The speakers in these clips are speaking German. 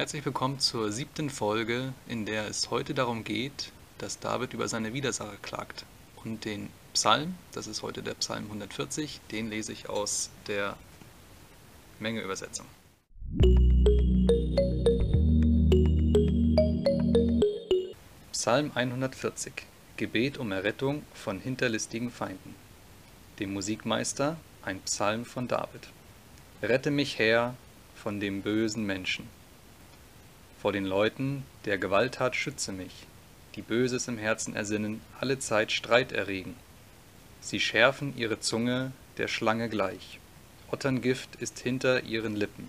Herzlich willkommen zur siebten Folge, in der es heute darum geht, dass David über seine Widersacher klagt. Und den Psalm, das ist heute der Psalm 140, den lese ich aus der Mengeübersetzung. Psalm 140 Gebet um Errettung von hinterlistigen Feinden. Dem Musikmeister ein Psalm von David. Rette mich her von dem bösen Menschen. Vor den Leuten, der Gewalttat schütze mich, die Böses im Herzen ersinnen, alle Zeit Streit erregen. Sie schärfen ihre Zunge der Schlange gleich. Otterngift ist hinter ihren Lippen.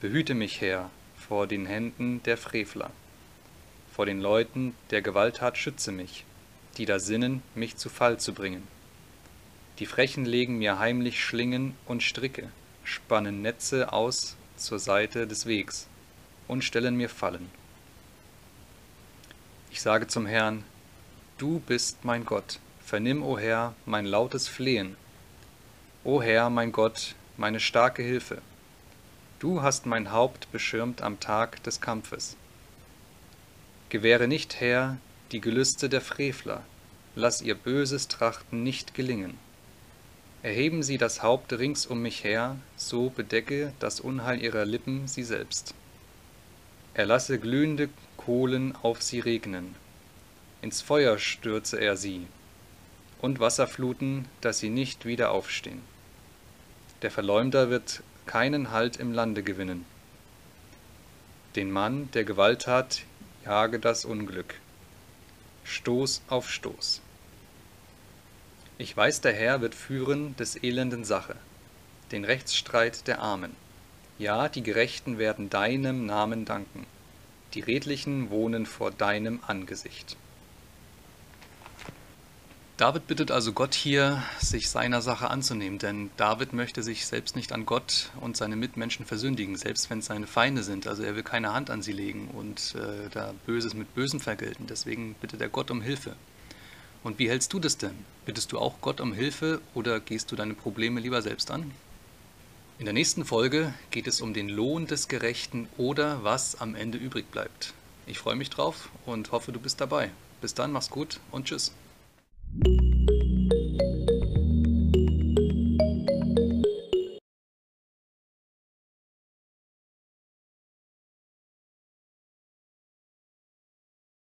Behüte mich, Herr, vor den Händen der Frevler. Vor den Leuten der Gewalttat schütze mich, die da sinnen, mich zu Fall zu bringen. Die Frechen legen mir heimlich Schlingen und Stricke, spannen Netze aus zur Seite des Wegs und stellen mir Fallen. Ich sage zum Herrn, Du bist mein Gott, vernimm, o Herr, mein lautes Flehen. O Herr, mein Gott, meine starke Hilfe. Du hast mein Haupt beschirmt am Tag des Kampfes. Gewähre nicht, Herr, die Gelüste der Frevler, lass ihr böses Trachten nicht gelingen. Erheben sie das Haupt rings um mich her, so bedecke das Unheil ihrer Lippen sie selbst. Er lasse glühende Kohlen auf sie regnen, ins Feuer stürze er sie, und Wasserfluten, dass sie nicht wieder aufstehen. Der Verleumder wird keinen Halt im Lande gewinnen. Den Mann, der Gewalttat, jage das Unglück. Stoß auf Stoß. Ich weiß, der Herr wird führen des Elenden Sache, den Rechtsstreit der Armen. Ja, die Gerechten werden deinem Namen danken, die Redlichen wohnen vor deinem Angesicht. David bittet also Gott hier, sich seiner Sache anzunehmen, denn David möchte sich selbst nicht an Gott und seine Mitmenschen versündigen, selbst wenn es seine Feinde sind. Also er will keine Hand an sie legen und äh, da Böses mit Bösem vergelten. Deswegen bittet er Gott um Hilfe. Und wie hältst du das denn? Bittest du auch Gott um Hilfe oder gehst du deine Probleme lieber selbst an? In der nächsten Folge geht es um den Lohn des Gerechten oder was am Ende übrig bleibt. Ich freue mich drauf und hoffe, du bist dabei. Bis dann, mach's gut und tschüss.